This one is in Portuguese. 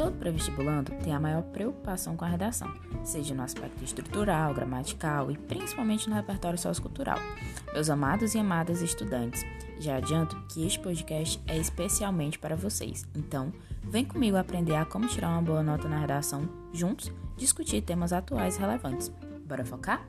Todo pré-vestibulando tem a maior preocupação com a redação, seja no aspecto estrutural, gramatical e principalmente no repertório sociocultural. Meus amados e amadas estudantes, já adianto que este podcast é especialmente para vocês. Então, vem comigo aprender a como tirar uma boa nota na redação, juntos discutir temas atuais relevantes. Bora focar?